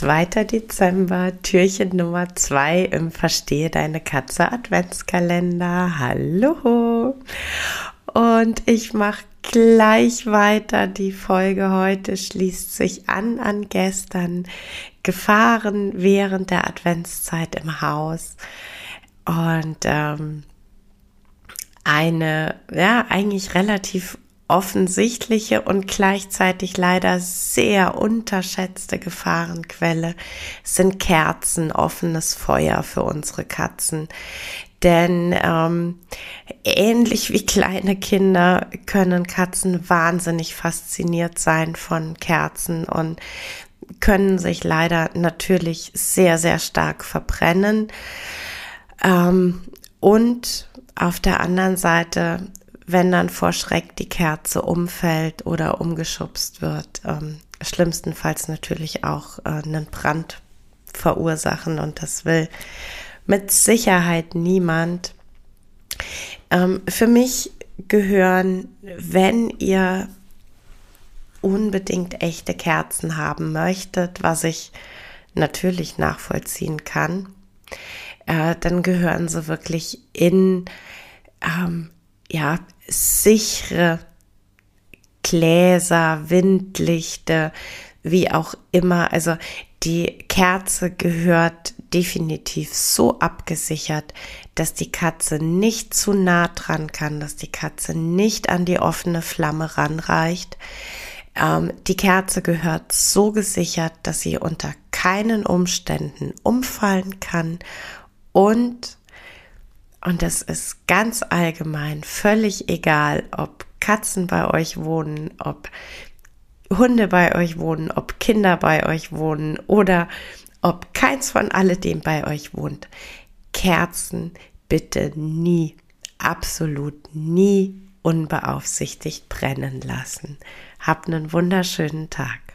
2. Dezember, Türchen Nummer 2 im Verstehe deine Katze Adventskalender. Hallo! Und ich mache gleich weiter. Die Folge heute schließt sich an an gestern. Gefahren während der Adventszeit im Haus. Und ähm, eine, ja, eigentlich relativ offensichtliche und gleichzeitig leider sehr unterschätzte Gefahrenquelle sind Kerzen, offenes Feuer für unsere Katzen. Denn ähm, ähnlich wie kleine Kinder können Katzen wahnsinnig fasziniert sein von Kerzen und können sich leider natürlich sehr, sehr stark verbrennen. Ähm, und auf der anderen Seite wenn dann vor Schreck die Kerze umfällt oder umgeschubst wird. Ähm, schlimmstenfalls natürlich auch äh, einen Brand verursachen und das will mit Sicherheit niemand. Ähm, für mich gehören, wenn ihr unbedingt echte Kerzen haben möchtet, was ich natürlich nachvollziehen kann, äh, dann gehören sie wirklich in ähm, ja, sichere Gläser, Windlichte, wie auch immer. Also die Kerze gehört definitiv so abgesichert, dass die Katze nicht zu nah dran kann, dass die Katze nicht an die offene Flamme ranreicht. Ähm, die Kerze gehört so gesichert, dass sie unter keinen Umständen umfallen kann und und das ist ganz allgemein, völlig egal, ob Katzen bei euch wohnen, ob Hunde bei euch wohnen, ob Kinder bei euch wohnen oder ob keins von alledem bei euch wohnt. Kerzen bitte nie, absolut nie unbeaufsichtigt brennen lassen. Habt einen wunderschönen Tag.